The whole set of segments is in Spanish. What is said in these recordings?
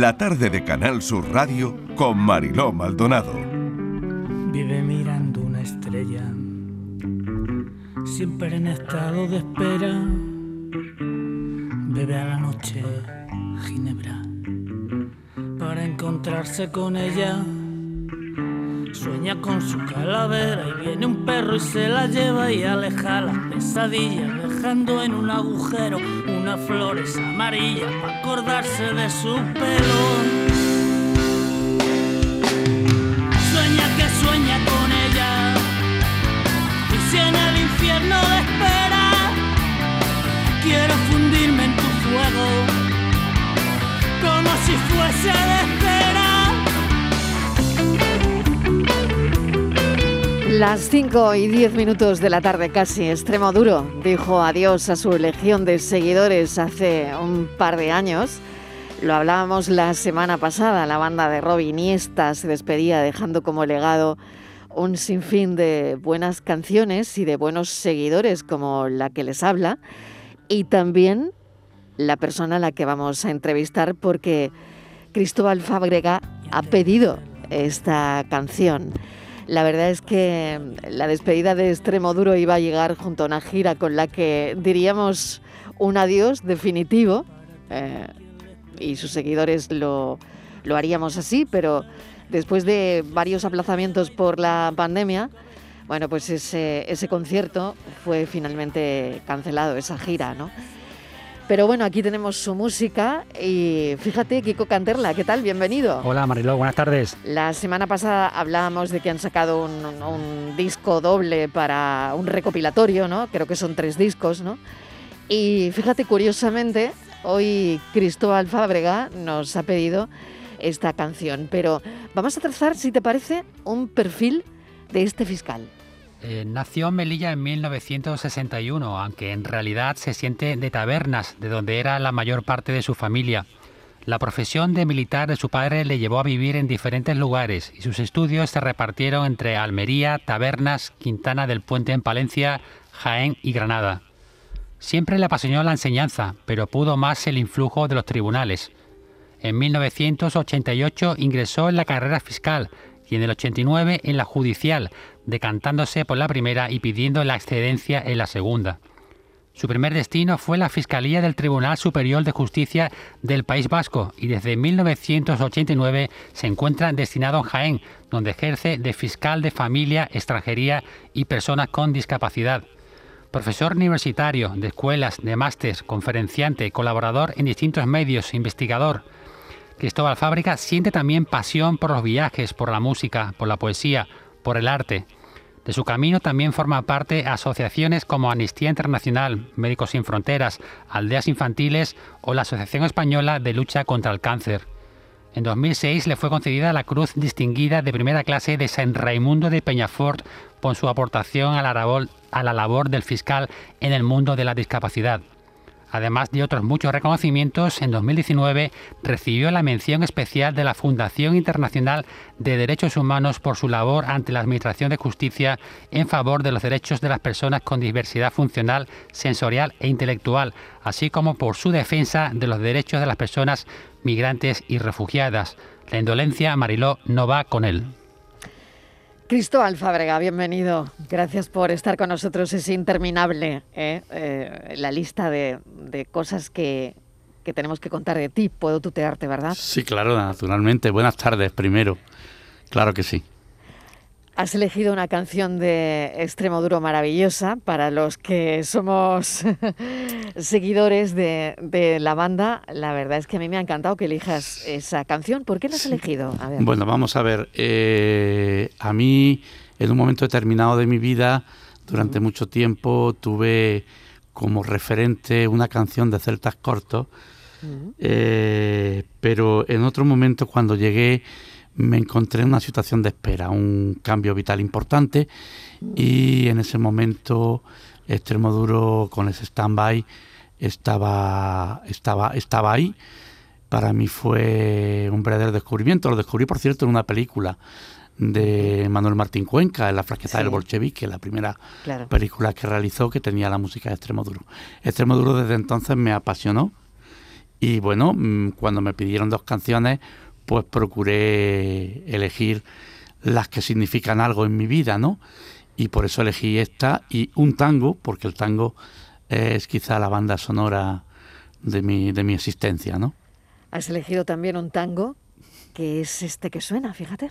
la tarde de Canal Sur Radio con Mariló Maldonado. Vive mirando una estrella, siempre en estado de espera. Bebe a la noche ginebra para encontrarse con ella. Sueña con su calavera y viene un perro y se la lleva y aleja la pesadilla, dejando en un agujero flores amarillas para acordarse de su pelo. Sueña que sueña con ella y si en el infierno le espera, quiero fundirme en tu fuego como si fuese de Las 5 y 10 minutos de la tarde casi, Extremo Duro dijo adiós a su legión de seguidores hace un par de años. Lo hablábamos la semana pasada, la banda de Rob Iniesta se despedía dejando como legado un sinfín de buenas canciones y de buenos seguidores como la que les habla y también la persona a la que vamos a entrevistar porque Cristóbal Fábrega ha pedido esta canción. La verdad es que la despedida de Extremo Duro iba a llegar junto a una gira con la que diríamos un adiós definitivo. Eh, y sus seguidores lo, lo haríamos así, pero después de varios aplazamientos por la pandemia, bueno, pues ese, ese concierto fue finalmente cancelado, esa gira, ¿no? Pero bueno, aquí tenemos su música y fíjate, Kiko Canterla, ¿qué tal? Bienvenido. Hola Mariló, buenas tardes. La semana pasada hablábamos de que han sacado un, un disco doble para un recopilatorio, ¿no? Creo que son tres discos, ¿no? Y fíjate, curiosamente, hoy Cristóbal Fábrega nos ha pedido esta canción, pero vamos a trazar, si te parece, un perfil de este fiscal. Eh, nació en Melilla en 1961, aunque en realidad se siente de tabernas, de donde era la mayor parte de su familia. La profesión de militar de su padre le llevó a vivir en diferentes lugares y sus estudios se repartieron entre Almería, Tabernas, Quintana del Puente en Palencia, Jaén y Granada. Siempre le apasionó la enseñanza, pero pudo más el influjo de los tribunales. En 1988 ingresó en la carrera fiscal y en el 89 en la judicial, decantándose por la primera y pidiendo la excedencia en la segunda. Su primer destino fue la Fiscalía del Tribunal Superior de Justicia del País Vasco y desde 1989 se encuentra destinado en Jaén, donde ejerce de fiscal de familia, extranjería y personas con discapacidad. Profesor universitario de escuelas, de másteres, conferenciante, colaborador en distintos medios, investigador. Cristóbal Fábrica siente también pasión por los viajes, por la música, por la poesía, por el arte. De su camino también forma parte asociaciones como Amnistía Internacional, Médicos Sin Fronteras, Aldeas Infantiles o la Asociación Española de Lucha contra el Cáncer. En 2006 le fue concedida la Cruz Distinguida de Primera Clase de San Raimundo de Peñafort por su aportación a la, labor, a la labor del fiscal en el mundo de la discapacidad. Además de otros muchos reconocimientos, en 2019 recibió la mención especial de la Fundación Internacional de Derechos Humanos por su labor ante la Administración de Justicia en favor de los derechos de las personas con diversidad funcional, sensorial e intelectual, así como por su defensa de los derechos de las personas migrantes y refugiadas. La indolencia, Mariló, no va con él. Cristóbal Fábrega, bienvenido. Gracias por estar con nosotros. Es interminable ¿eh? Eh, la lista de, cosas que, tenemos que contar de ti. Puedo tutearte, ¿verdad? Sí, claro, naturalmente. Buenas tardes, primero. Claro que sí. Has elegido una canción de Extremo Duro maravillosa para los que somos seguidores de, de, la banda. La verdad es que a mí me ha encantado que elijas esa canción. ¿Por qué la has sí. elegido? A bueno, vamos a ver. Eh, a mí, en un momento determinado de mi vida, durante uh -huh. mucho tiempo, tuve como referente una canción de Celtas Cortos. Uh -huh. eh, pero en otro momento, cuando llegué me encontré en una situación de espera, un cambio vital importante y en ese momento Extremoduro con ese stand-by estaba, estaba, estaba ahí. Para mí fue un verdadero descubrimiento. Lo descubrí, por cierto, en una película de Manuel Martín Cuenca, en La Frasqueta sí. del Bolchevique, la primera claro. película que realizó que tenía la música de Extremoduro. Extremoduro desde entonces me apasionó Y bueno, mm, cuando me pidieron dos canciones, pues procuré elegir las que significan algo en mi vida, ¿no? Y por eso elegí esta y un tango, porque el tango es quizá la banda sonora de mi, de mi existencia, ¿no? Has elegido también un tango, que es este que suena, fíjate.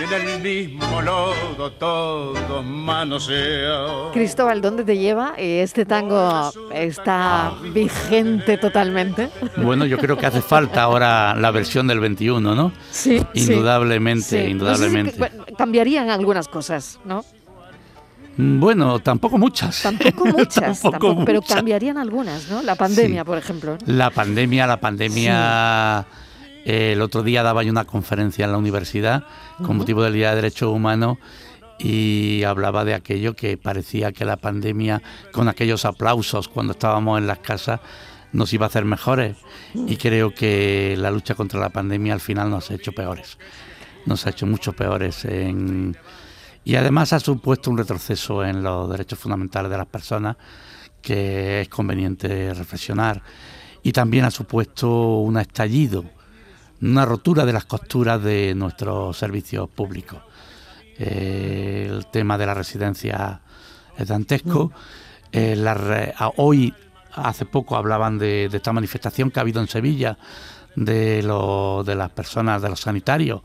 y en el mismo lodo todos manoseados. Cristóbal, ¿dónde te lleva? ¿Este tango está vigente totalmente? Bueno, yo creo que hace falta ahora la versión del 21, ¿no? Sí. Indudablemente, sí. indudablemente. No sé si cambiarían algunas cosas, ¿no? Mm, Bueno, tampoco muchas. Tampoco muchas, Tampoco tampoco, pero muchas. cambiarían algunas, ¿no? La pandemia, Sí. por ejemplo. ¿no? La pandemia, la pandemia. Eh, el otro día daba yo una conferencia en la universidad con motivo del Día de Derechos Humanos y hablaba de aquello que parecía que la pandemia, con aquellos aplausos cuando estábamos en las casas, nos iba a hacer mejores. Y creo que la lucha contra la pandemia al final nos ha hecho peores. Nos ha hecho mucho peores en, y además ha supuesto un retroceso en los derechos fundamentales de las personas que es conveniente reflexionar. Y también ha supuesto un estallido, una rotura de las costuras de nuestros servicios públicos. Eh, el tema de la residencia es dantesco. Eh, la re- a- hoy, hace poco, hablaban de, de esta manifestación que ha habido en Sevilla de, lo- de las personas, de los sanitarios.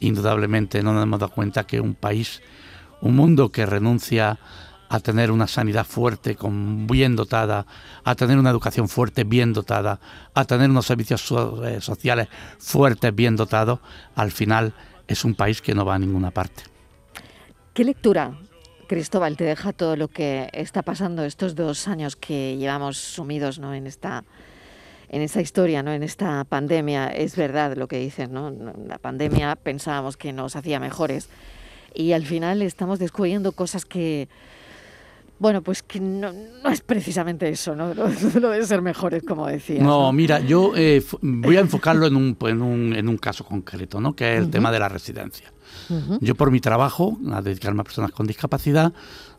Indudablemente no nos hemos dado cuenta que un país, un mundo que renuncia a tener una sanidad fuerte, con, bien dotada, a tener una educación fuerte, bien dotada, a tener unos servicios so- eh, sociales fuertes, bien dotados, al final es un país que no va a ninguna parte. ¿Qué lectura, Cristóbal, te deja todo lo que está pasando estos dos años que llevamos sumidos ¿no? en esta en esta historia, ¿no? en esta pandemia? Es verdad lo que dices, ¿no? La pandemia pensábamos que nos hacía mejores y al final estamos descubriendo cosas que, bueno, pues que no, no es precisamente eso, ¿no? Lo, lo de ser mejores, como decías. No, mira, yo eh, voy a enfocarlo en un, en un, en un caso concreto, ¿no? que es el tema de la residencia. Yo por mi trabajo, a dedicarme a personas con discapacidad,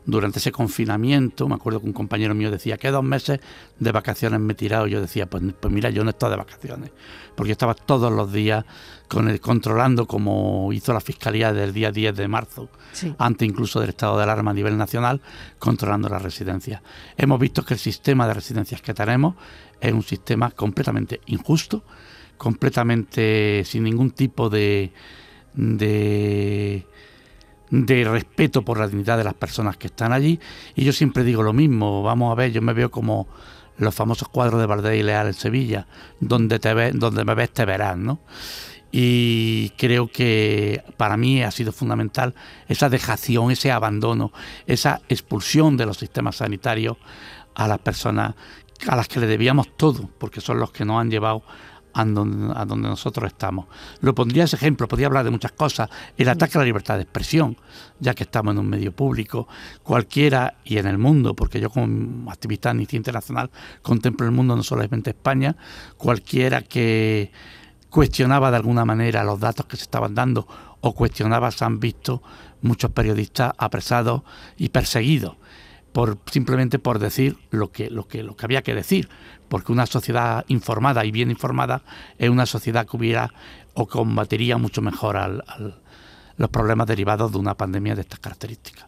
durante ese confinamiento, me acuerdo que un compañero mío decía que dos meses de vacaciones me he tirado. Yo decía, pues, pues mira, yo no he estado de vacaciones, porque yo estaba todos los días con el, controlando como hizo la Fiscalía del día 10 de marzo, Sí. antes incluso del estado de alarma a nivel nacional, controlando las residencias. Hemos visto que el sistema de residencias que tenemos es un sistema completamente injusto, completamente sin ningún tipo de, de, de respeto por la dignidad de las personas que están allí. Y yo siempre digo lo mismo, vamos a ver, yo me veo como los famosos cuadros de Valdés y Leal en Sevilla, donde, te ves, donde me ves te verás, ¿no? Y creo que para mí ha sido fundamental esa dejación, ese abandono, esa expulsión de los sistemas sanitarios a las personas a las que le debíamos todo, porque son los que nos han llevado a donde, a donde nosotros estamos. Lo pondría ese ejemplo, podría hablar de muchas cosas, el ataque a la libertad de expresión, ya que estamos en un medio público, cualquiera y en el mundo, porque yo como activista de Amnistía Internacional contemplo el mundo no solamente España, cualquiera que cuestionaba de alguna manera los datos que se estaban dando o cuestionaba, se han visto muchos periodistas apresados y perseguidos por simplemente por decir lo que lo que lo que había que decir, porque una sociedad informada y bien informada es una sociedad que hubiera o combatiría mucho mejor al- al- los problemas derivados de una pandemia de estas características.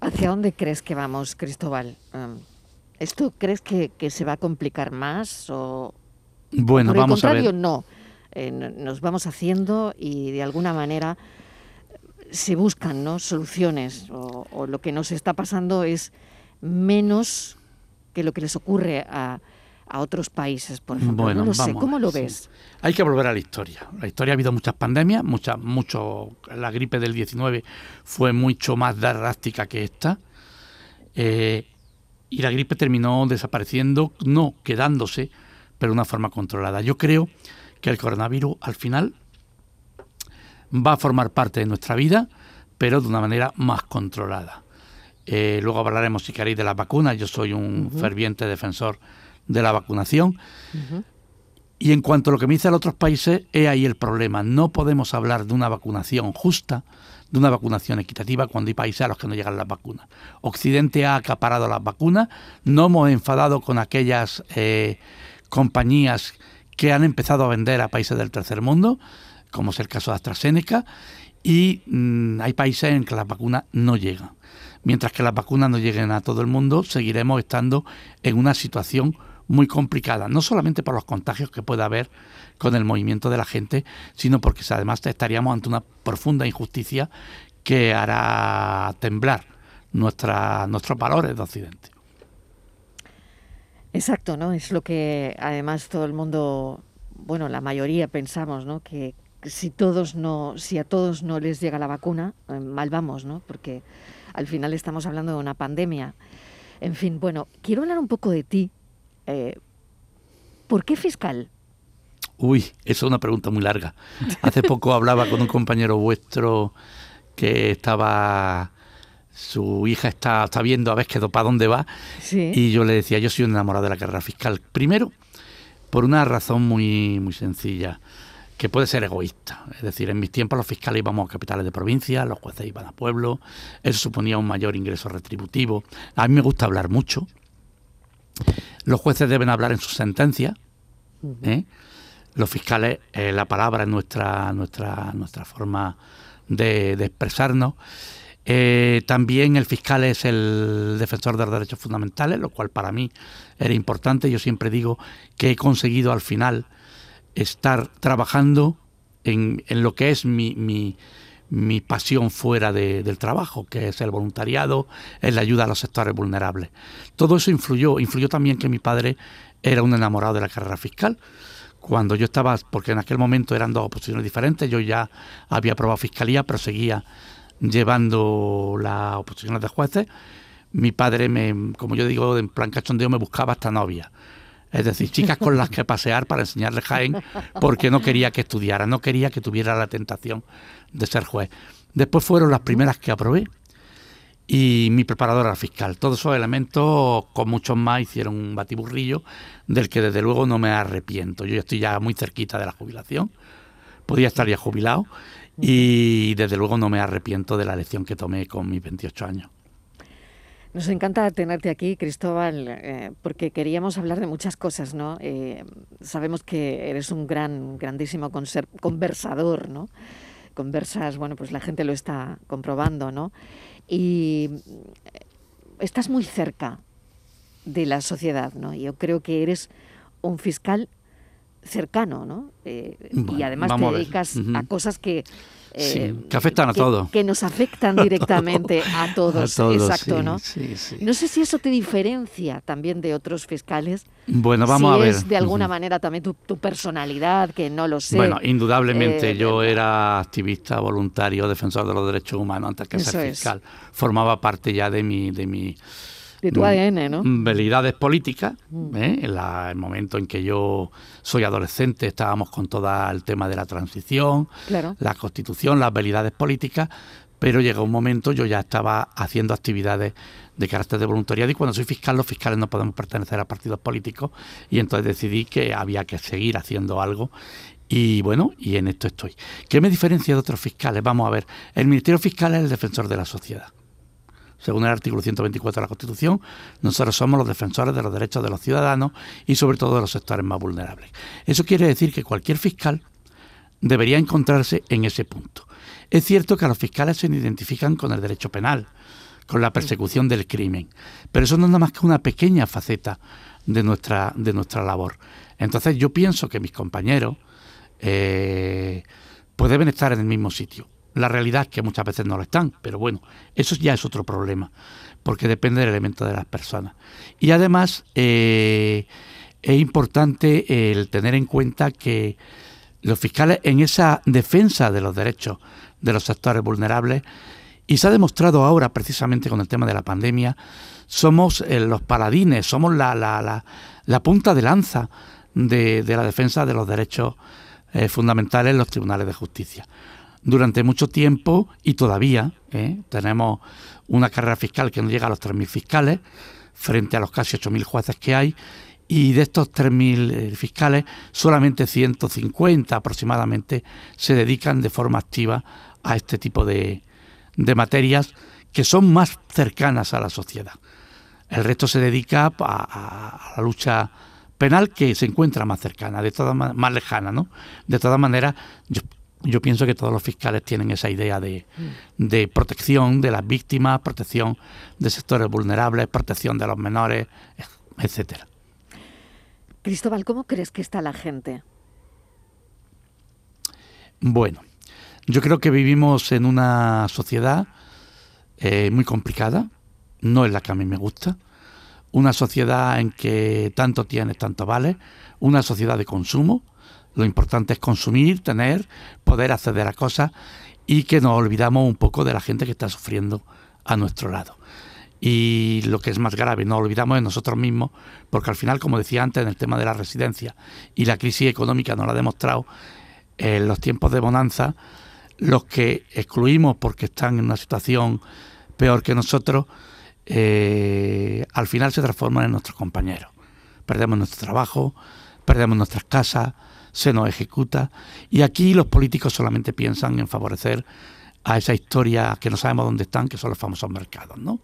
¿Hacia dónde crees que vamos, Cristóbal? Um, ¿Esto crees que, que se va a complicar más o Bueno, por el vamos a contrario ver. no? Eh, n- nos vamos haciendo y de alguna manera se buscan ¿no? soluciones o, o lo que nos está pasando es menos que lo que les ocurre a, a otros países, por ejemplo. Bueno, no lo sé, ¿cómo lo ves? Hay que volver a la historia. La historia ha habido muchas pandemias, muchas, mucho, la gripe del 19 fue mucho más drástica que esta. Eh, y la gripe terminó desapareciendo, no quedándose, pero de una forma controlada. Yo creo que el coronavirus al final va a formar parte de nuestra vida, pero de una manera más controlada. Eh, luego hablaremos, si queréis, de las vacunas. Yo soy un ferviente defensor de la vacunación. Y en cuanto a lo que me dicen otros países, es ahí el problema. No podemos hablar de una vacunación justa, de una vacunación equitativa, cuando hay países a los que no llegan las vacunas. Occidente ha acaparado las vacunas, no hemos enfadado con aquellas eh, compañías que han empezado a vender a países del tercer mundo, como es el caso de AstraZeneca, y mm, hay países en que las vacunas no llegan. Mientras que las vacunas no lleguen a todo el mundo, seguiremos estando en una situación muy complicada, no solamente por los contagios que pueda haber con el movimiento de la gente, sino porque además estaríamos ante una profunda injusticia que hará temblar nuestra, nuestros valores de Occidente. Exacto, ¿no? Es lo que además todo el mundo, bueno, la mayoría pensamos, ¿no? Que si todos no, si a todos no les llega la vacuna, eh, mal vamos, ¿no? Porque al final estamos hablando de una pandemia. En fin, bueno, quiero hablar un poco de ti, eh, ¿Por qué fiscal? Uy, esa es una pregunta muy larga. Hace poco hablaba con un compañero vuestro que estaba su hija está, está viendo a ver qué para dónde va. Y yo le decía, yo soy un enamorado de la carrera fiscal. Primero, por una razón muy, muy sencilla, que puede ser egoísta. Es decir, en mis tiempos los fiscales íbamos a capitales de provincia, los jueces iban a pueblos, eso suponía un mayor ingreso retributivo. A mí me gusta hablar mucho, los jueces deben hablar en sus sentencias. ¿eh? Los fiscales, eh, la palabra es nuestra, nuestra, nuestra forma de, expresarnos. Eh, también el fiscal es el defensor de los derechos fundamentales, lo cual para mí era importante. Yo siempre digo que he conseguido al final estar trabajando en, en lo que es mi, mi, mi pasión fuera del trabajo, que es el voluntariado, es la ayuda a los sectores vulnerables. Todo eso influyó, influyó también que mi padre era un enamorado de la carrera fiscal. Cuando yo estaba, porque en aquel momento eran dos oposiciones diferentes, yo ya había aprobado fiscalía, pero seguía llevando las oposiciones de jueces. Mi padre, me, como yo digo, en plan cachondeo, me buscaba hasta novia. Es decir, chicas con las que pasear para enseñarle Jaén, porque no quería que estudiara, no quería que tuviera la tentación de ser juez. Después fueron las primeras que aprobé y mi preparadora fiscal. Todos esos elementos, con muchos más, hicieron un batiburrillo del que desde luego no me arrepiento. Yo ya estoy ya muy cerquita de la jubilación, podía estar ya jubilado y desde luego no me arrepiento de la elección que tomé con mis 28 años. Nos encanta tenerte aquí, Cristóbal, eh, porque queríamos hablar de muchas cosas, ¿no? Eh, sabemos que eres un gran, grandísimo conversador, ¿no? Conversas, bueno, pues la gente lo está comprobando, ¿no? Y eh, estás muy cerca de la sociedad, ¿no? Yo creo que eres un fiscal cercano, ¿no? y además te dedicas a cosas que eh, que afectan a todos. Que nos afectan directamente a todos. Exacto, ¿no? no sé si eso te diferencia también de otros fiscales. Bueno, vamos a ver. Es de alguna manera también tu, personalidad, que no lo sé. Bueno, indudablemente eh, yo era activista, voluntario, defensor de los derechos humanos antes que ser fiscal. Formaba parte ya de mi, de mi de tu ADN, ¿no? Velidades políticas. Mm. ¿eh? En el momento en que yo soy adolescente estábamos con todo el tema de la transición, la constitución, las velidades políticas, pero llegó un momento, yo ya estaba haciendo actividades de carácter de voluntariado y cuando soy fiscal los fiscales no podemos pertenecer a partidos políticos y entonces decidí que había que seguir haciendo algo y bueno, y en esto estoy. ¿Qué me diferencia de otros fiscales? Vamos a ver, el Ministerio Fiscal es el defensor de la sociedad según el artículo 124 de la Constitución, nosotros somos los defensores de los derechos de los ciudadanos y sobre todo de los sectores más vulnerables. Eso quiere decir que cualquier fiscal debería encontrarse en ese punto. Es cierto que a los fiscales se identifican con el derecho penal, con la persecución del crimen, pero eso no es nada más que una pequeña faceta de nuestra, de nuestra labor. Entonces yo pienso que mis compañeros eh, pues deben estar en el mismo sitio. La realidad que muchas veces no lo están, pero bueno, eso ya es otro problema, porque depende del elemento de las personas. Y además, eh, es importante el tener en cuenta que los fiscales en esa defensa de los derechos de los sectores vulnerables, y se ha demostrado ahora precisamente con el tema de la pandemia, somos eh, los paladines, somos la, la, la, punta de lanza de, la defensa de los derechos eh, fundamentales en los tribunales de justicia. Durante mucho tiempo y todavía eh, tenemos una carrera fiscal que no llega a los 3.000 fiscales frente a los casi 8.000 jueces que hay y de estos 3.000 fiscales solamente 150 aproximadamente se dedican de forma activa a este tipo de, de materias que son más cercanas a la sociedad. El resto se dedica a, la lucha penal que se encuentra más cercana, de todas más lejana, ¿no? De todas maneras, yo, pienso que todos los fiscales tienen esa idea de, de, protección de las víctimas, protección de sectores vulnerables, protección de los menores, etcétera. Cristóbal, ¿cómo crees que está la gente? Bueno, yo creo que vivimos en una sociedad eh, muy complicada, no es la que a mí me gusta, una sociedad en que tanto tienes, tanto vale, una sociedad de consumo, lo importante es consumir, tener, poder acceder a cosas y que nos olvidamos un poco de la gente que está sufriendo a nuestro lado. Y lo que es más grave, nos olvidamos de nosotros mismos, porque al final, como decía antes, en el tema de la residencia y la crisis económica nos lo ha demostrado, en los tiempos de bonanza, los que excluimos porque están en una situación peor que nosotros, eh, al final se transforman en nuestros compañeros. Perdemos nuestro trabajo, perdemos nuestras casas, se nos ejecuta y aquí los políticos solamente piensan en favorecer a esa historia que no sabemos dónde están, que son los famosos mercados, ¿no?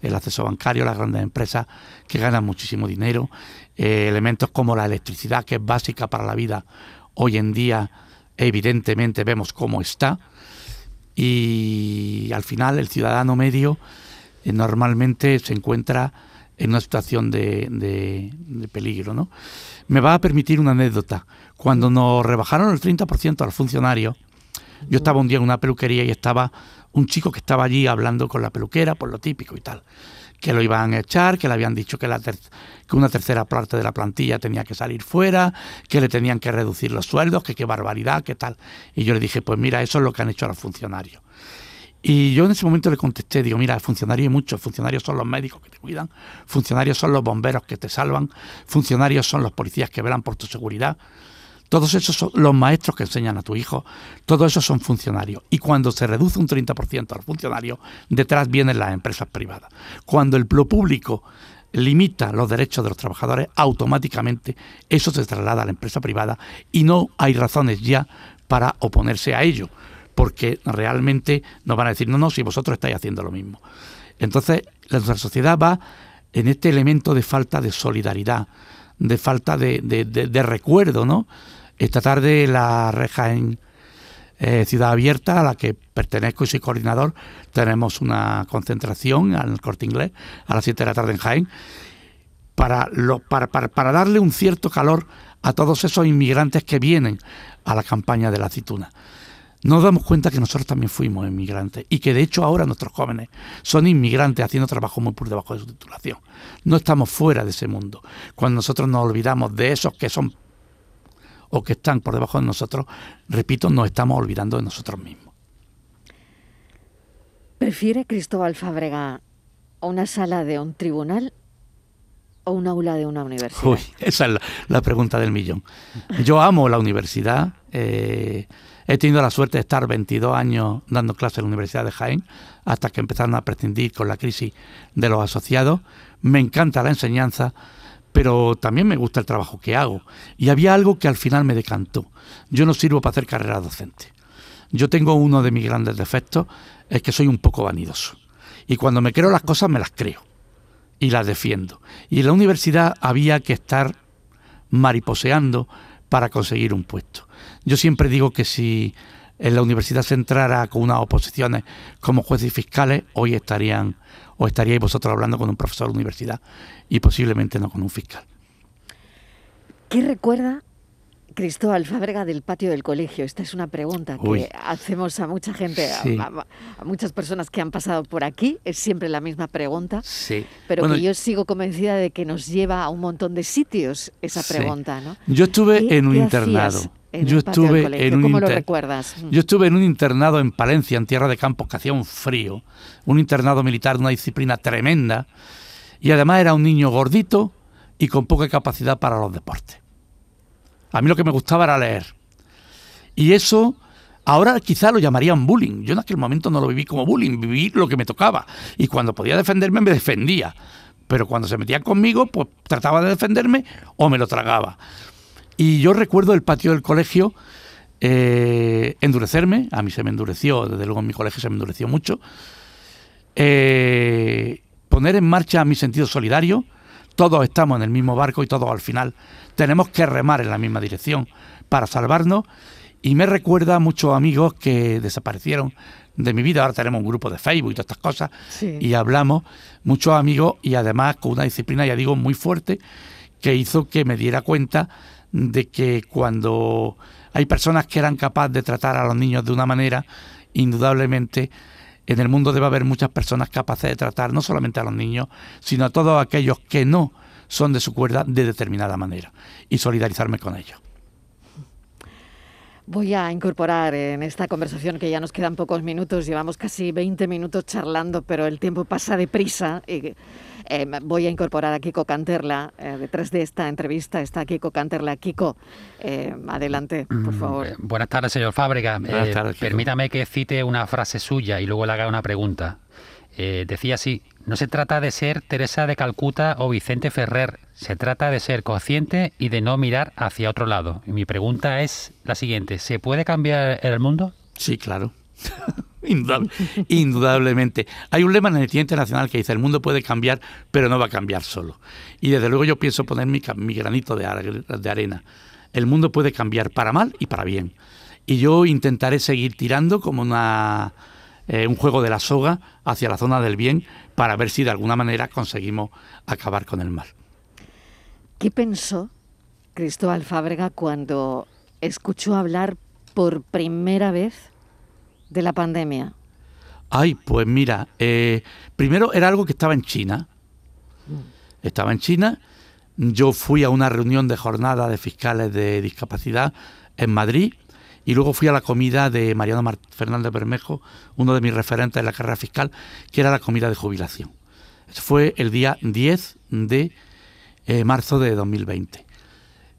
El acceso bancario, las grandes empresas que ganan muchísimo dinero, eh, elementos como la electricidad, que es básica para la vida hoy en día, evidentemente vemos cómo está, y al final el ciudadano medio eh, normalmente se encuentra en una situación de, de, peligro. ¿no? Me va a permitir una anécdota. Cuando nos rebajaron el 30% al funcionario, yo estaba un día en una peluquería y estaba un chico que estaba allí hablando con la peluquera por lo típico y tal que lo iban a echar, que le habían dicho que, la que una tercera parte de la plantilla tenía que salir fuera, que le tenían que reducir los sueldos, que qué barbaridad, qué tal. Y yo le dije, pues mira, eso es lo que han hecho a los funcionarios. Y yo en ese momento le contesté, digo, mira, funcionarios hay muchos, funcionarios son los médicos que te cuidan, funcionarios son los bomberos que te salvan, funcionarios son los policías que velan por tu seguridad, todos esos son los maestros que enseñan a tu hijo, todos esos son funcionarios. Y cuando se reduce un 30% al funcionario, detrás vienen las empresas privadas. Cuando el público limita los derechos de los trabajadores, automáticamente eso se traslada a la empresa privada y no hay razones ya para oponerse a ello, porque realmente nos van a decir, no, no, si vosotros estáis haciendo lo mismo. Entonces, nuestra sociedad va en este elemento de falta de solidaridad, de falta de, recuerdo, ¿no? Esta tarde la reja en eh, Ciudad Abierta, a la que pertenezco y soy coordinador, tenemos una concentración en el corte inglés a las 7 de la tarde en Jaén para, para, para, darle un cierto calor a todos esos inmigrantes que vienen a la campaña de la aceituna. Nos damos cuenta que nosotros también fuimos inmigrantes y que de hecho ahora nuestros jóvenes son inmigrantes haciendo trabajo muy por debajo de su titulación. No estamos fuera de ese mundo. Cuando nosotros nos olvidamos de esos que son o que están por debajo de nosotros, repito, nos estamos olvidando de nosotros mismos. ¿Prefiere Cristóbal Fábrega una sala de un tribunal o un aula de una universidad? Uy, esa es la, pregunta del millón. Yo amo la universidad. Eh, he tenido la suerte de estar 22 años dando clases en la Universidad de Jaén, hasta que empezaron a prescindir con la crisis de los asociados. Me encanta la enseñanza pero también me gusta el trabajo que hago. Y había algo que al final me decantó. Yo no sirvo para hacer carrera docente. Yo tengo uno de mis grandes defectos, es que soy un poco vanidoso. Y cuando me creo las cosas, me las creo. Y las defiendo. Y en la universidad había que estar mariposeando para conseguir un puesto. Yo siempre digo que si en la universidad se entrara con unas oposiciones como jueces y fiscales, hoy estarían o estaríais vosotros hablando con un profesor de universidad y posiblemente no con un fiscal. ¿Qué recuerda Cristóbal Fábrega del patio del colegio. Esta es una pregunta que hacemos a mucha gente, a, muchas personas que han pasado por aquí. Es siempre la misma pregunta. Sí. Pero que yo sigo convencida de que nos lleva a un montón de sitios esa pregunta, ¿no? Yo estuve en un internado. Yo estuve en un ¿Cómo lo recuerdas? Yo estuve en un internado en Palencia, en Tierra de Campos, que hacía un frío. Un internado militar de una disciplina tremenda. Y además era un niño gordito y con poca capacidad para los deportes. A mí lo que me gustaba era leer. Y eso ahora quizá lo llamarían bullying. Yo en aquel momento no lo viví como bullying, viví lo que me tocaba. Y cuando podía defenderme me defendía. Pero cuando se metían conmigo, pues trataba de defenderme o me lo tragaba. Y yo recuerdo el patio del colegio eh, endurecerme, a mí se me endureció, desde luego en mi colegio se me endureció mucho, eh, poner en marcha mi sentido solidario, todos estamos en el mismo barco y todos al final tenemos que remar en la misma dirección para salvarnos. Y me recuerda a muchos amigos que desaparecieron de mi vida. Ahora tenemos un grupo de Facebook y todas estas cosas. Y hablamos, muchos amigos, y además con una disciplina, ya digo, muy fuerte, que hizo que me diera cuenta de que cuando hay personas que eran capaces de tratar a los niños de una manera, indudablemente en el mundo debe haber muchas personas capaces de tratar no solamente a los niños, sino a todos aquellos que no son de su cuerda de determinada manera y solidarizarme con ellos. Voy a incorporar en esta conversación que ya nos quedan pocos minutos, llevamos casi 20 minutos charlando, pero el tiempo pasa deprisa. Y, eh, voy a incorporar a Kiko Canterla. Eh, detrás de esta entrevista está Kiko Canterla. Kiko, eh, adelante, por mm, favor. buenas tardes, señor Fábrega. permítame que cite una frase suya y luego le haga una pregunta. Decía así, no se trata de ser Teresa de Calcuta o Vicente Ferrer, se trata de ser consciente y de no mirar hacia otro lado. Y mi pregunta es la siguiente, ¿se puede cambiar el mundo? Sí, claro. indudablemente. Hay un lema en el Día Internacional que dice, el mundo puede cambiar, pero no va a cambiar solo. Y desde luego yo pienso poner mi, granito de, de arena. El mundo puede cambiar para mal y para bien. Y yo intentaré seguir tirando como una eh, un juego de la soga hacia la zona del bien para ver si de alguna manera conseguimos acabar con el mal. ¿Qué pensó Cristóbal Fábrega cuando escuchó hablar por primera vez de la pandemia? Ay, pues mira, eh, primero era algo que estaba en China. Estaba en China. Yo fui a una reunión de jornada de fiscales de discapacidad en Madrid y luego fui a la comida de Mariano Fernández Bermejo, uno de mis referentes en la carrera fiscal, que era la comida de jubilación. Fue el día 10 de eh, marzo de 2020.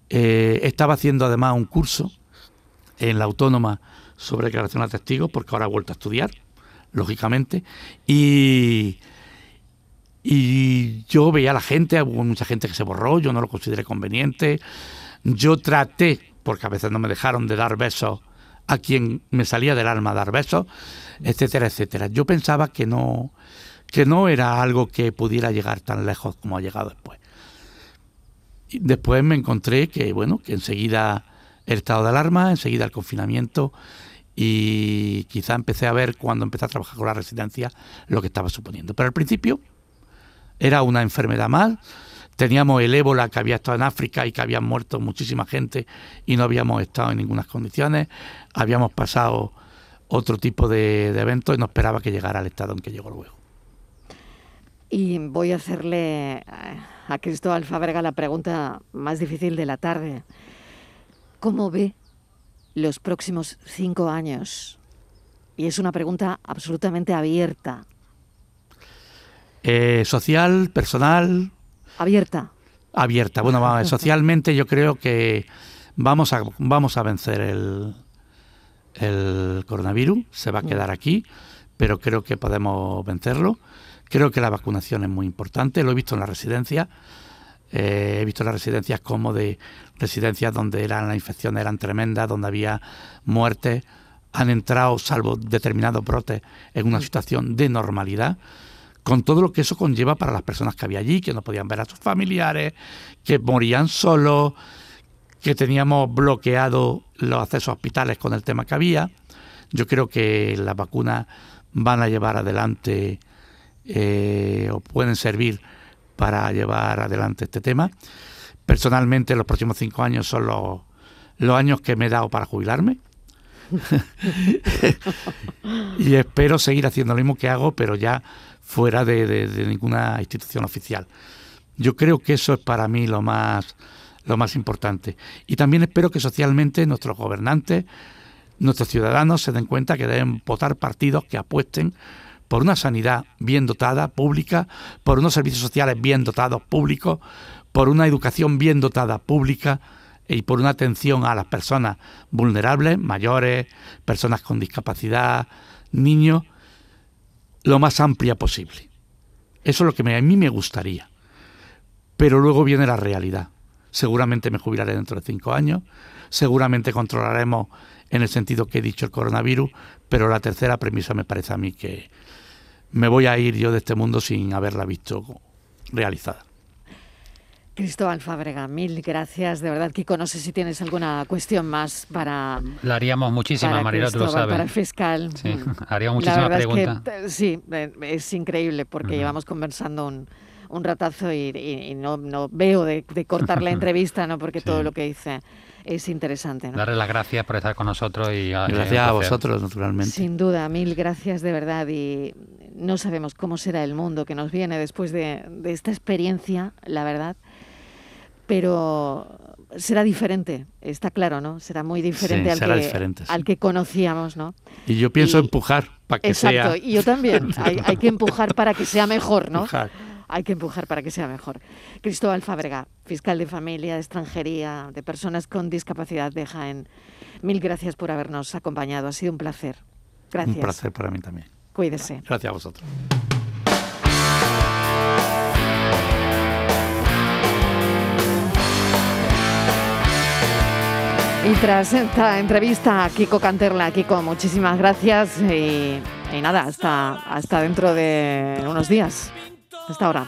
Eh, estaba haciendo además un curso en la autónoma sobre declaración a testigos, porque ahora he vuelto a estudiar, lógicamente, y, y yo veía a la gente, hubo mucha gente que se borró, yo no lo consideré conveniente, yo traté porque a veces no me dejaron de dar besos a quien me salía del alma dar besos, etcétera, etcétera. Yo pensaba que no, que no era algo que pudiera llegar tan lejos como ha llegado después. Después me encontré que, bueno, que enseguida el estado de alarma, enseguida el confinamiento y quizá empecé a ver cuando empecé a trabajar con la residencia lo que estaba suponiendo. Pero al principio era una enfermedad más, teníamos el ébola que había estado en África y que había muerto muchísima gente y no habíamos estado en ninguna condiciones, habíamos pasado otro tipo de, eventos y no esperaba que llegara al estado en que llegó luego. Y voy a hacerle a Cristóbal Fábrega la pregunta más difícil de la tarde. ¿Cómo ve los próximos cinco años? Y es una pregunta absolutamente abierta. Eh, social, personal, Abierta. Abierta. Bueno, socialmente yo creo que vamos a, vamos a vencer el, el coronavirus, se va a quedar aquí, pero creo que podemos vencerlo. Creo que la vacunación es muy importante, lo he visto en la residencia. Eh, he visto las residencias como de residencias donde eran las infecciones eran tremendas, donde había muertes, han entrado, salvo determinados brotes, en una situación de normalidad con todo lo que eso conlleva para las personas que había allí, que no podían ver a sus familiares, que morían solos, que teníamos bloqueado los accesos a hospitales con el tema que había. Yo creo que las vacunas van a llevar adelante eh, o pueden servir para llevar adelante este tema. Personalmente, los próximos cinco años son los, los años que me he dado para jubilarme. y espero seguir haciendo lo mismo que hago, pero ya fuera de, ninguna institución oficial. Yo creo que eso es para mí lo más, lo más importante. Y también espero que socialmente nuestros gobernantes, nuestros ciudadanos se den cuenta que deben votar partidos que apuesten por una sanidad bien dotada, pública, por unos servicios sociales bien dotados, públicos, por una educación bien dotada, pública, y por una atención a las personas vulnerables, mayores, personas con discapacidad, niños, lo más amplia posible. Eso es lo que a mí me gustaría. Pero luego viene la realidad. Seguramente me jubilaré dentro de cinco años, seguramente controlaremos en el sentido que he dicho el coronavirus, pero la tercera premisa me parece a mí que me voy a ir yo de este mundo sin haberla visto realizada. Cristóbal Fábrega, mil gracias. De verdad, Kiko, no sé si tienes alguna cuestión más para... La haríamos muchísimas, María, tú lo sabes. Para el fiscal. Sí, haríamos muchísimas preguntas. Eh, sí, eh, es increíble porque llevamos conversando un, un ratazo y, no, no, veo de, cortar la entrevista, ¿no? porque todo lo que dice es interesante. ¿no? Darle las gracias por estar con nosotros y, gracias a vosotros, naturalmente. Sin duda, mil gracias de verdad y no sabemos cómo será el mundo que nos viene después de, de esta experiencia, la verdad pero será diferente, está claro, ¿no? Será muy diferente, al, que, al que conocíamos, ¿no? Y yo pienso empujar para que sea... Exacto, y yo también. hay, que empujar para que sea mejor, ¿no? Hay que empujar para que sea mejor. Cristóbal Fábrega, fiscal de familia, de extranjería, de personas con discapacidad de Jaén. Mil gracias por habernos acompañado. Ha sido un placer. Gracias. Un placer para mí también. Cuídese. Gracias a vosotros. Y tras esta entrevista a Kiko Canterla, Kiko, muchísimas gracias y, nada, hasta, hasta dentro de unos días. Hasta ahora.